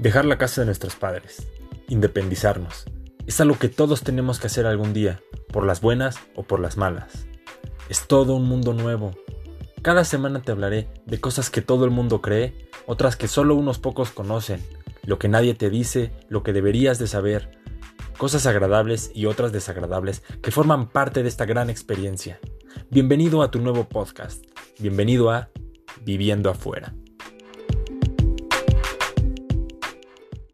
Dejar la casa de nuestros padres, independizarnos, es algo que todos tenemos que hacer algún día, por las buenas o por las malas. Es todo un mundo nuevo. Cada semana te hablaré de cosas que todo el mundo cree, otras que solo unos pocos conocen, lo que nadie te dice, lo que deberías de saber, cosas agradables y otras desagradables que forman parte de esta gran experiencia. Bienvenido a tu nuevo podcast. Bienvenido a Viviendo afuera.